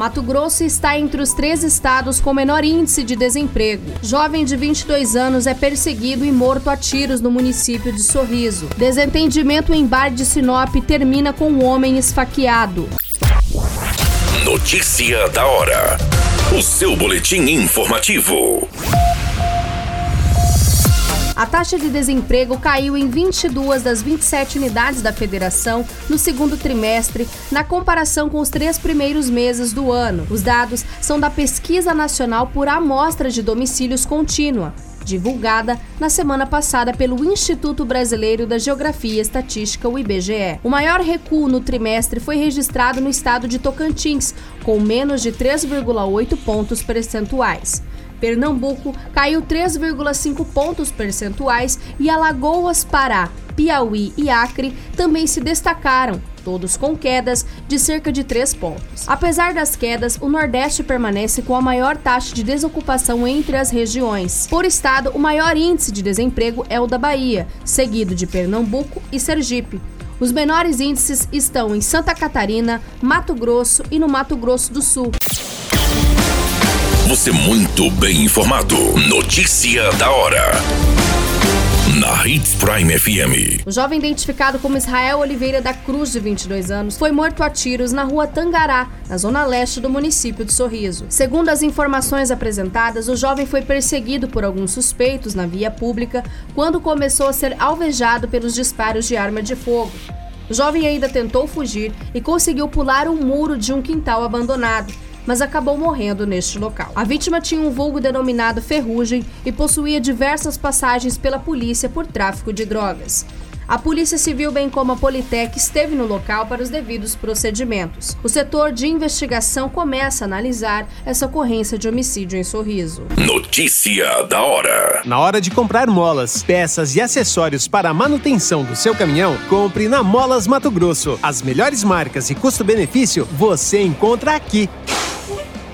Mato Grosso está entre os três estados com menor índice de desemprego. Jovem de 22 anos é perseguido e morto a tiros no município de Sorriso. Desentendimento em bar de Sinop termina com um homem esfaqueado. Notícia da hora. O seu boletim informativo. A taxa de desemprego caiu em 22 das 27 unidades da federação no segundo trimestre, na comparação com os três primeiros meses do ano. Os dados são da Pesquisa Nacional por Amostra de Domicílios Contínua, divulgada na semana passada pelo Instituto Brasileiro da Geografia e Estatística, o IBGE. O maior recuo no trimestre foi registrado no estado de Tocantins, com menos de 3,8 pontos percentuais. Pernambuco caiu 3,5 pontos percentuais e Alagoas, Pará, Piauí e Acre também se destacaram, todos com quedas de cerca de 3 pontos. Apesar das quedas, o Nordeste permanece com a maior taxa de desocupação entre as regiões. Por estado, o maior índice de desemprego é o da Bahia, seguido de Pernambuco e Sergipe. Os menores índices estão em Santa Catarina, Mato Grosso e no Mato Grosso do Sul. Você muito bem informado. Notícia da hora. Na Hits Prime FM. O jovem identificado como Israel Oliveira da Cruz, de 22 anos, foi morto a tiros na rua Tangará, na zona leste do município de Sorriso. Segundo as informações apresentadas, o jovem foi perseguido por alguns suspeitos na via pública quando começou a ser alvejado pelos disparos de arma de fogo. O jovem ainda tentou fugir e conseguiu pular um muro de um quintal abandonado mas acabou morrendo neste local. A vítima tinha um vulgo denominado Ferrugem e possuía diversas passagens pela polícia por tráfico de drogas. A Polícia Civil, bem como a Politec, esteve no local para os devidos procedimentos. O setor de investigação começa a analisar essa ocorrência de homicídio em Sorriso. Notícia da hora. Na hora de comprar molas, peças e acessórios para a manutenção do seu caminhão, compre na Molas Mato Grosso. As melhores marcas e custo-benefício você encontra aqui.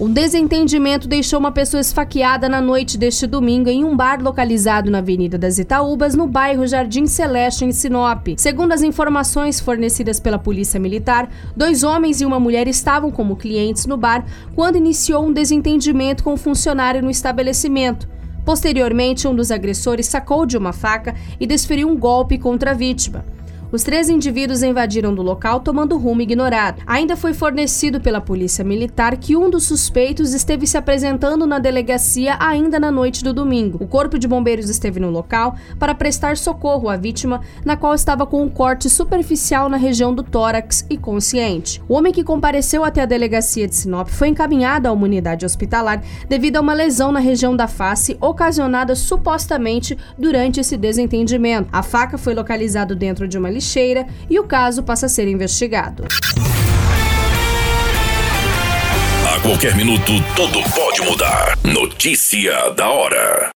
Um desentendimento deixou uma pessoa esfaqueada na noite deste domingo em um bar localizado na Avenida das Itaúbas, no bairro Jardim Celeste, em Sinop. Segundo as informações fornecidas pela Polícia Militar, dois homens e uma mulher estavam como clientes no bar quando iniciou um desentendimento com um funcionário no estabelecimento. Posteriormente, um dos agressores sacou de uma faca e desferiu um golpe contra a vítima. Os três indivíduos invadiram do local tomando rumo ignorado. Ainda foi fornecido pela polícia militar que um dos suspeitos esteve se apresentando na delegacia ainda na noite do domingo. O corpo de bombeiros esteve no local para prestar socorro à vítima, na qual estava com um corte superficial na região do tórax e consciente. O homem que compareceu até a delegacia de Sinop foi encaminhado a uma unidade hospitalar devido a uma lesão na região da face ocasionada supostamente durante esse desentendimento. A faca foi localizada dentro de uma lixeira e o caso passa a ser investigado. A qualquer minuto, tudo pode mudar. Notícia da hora.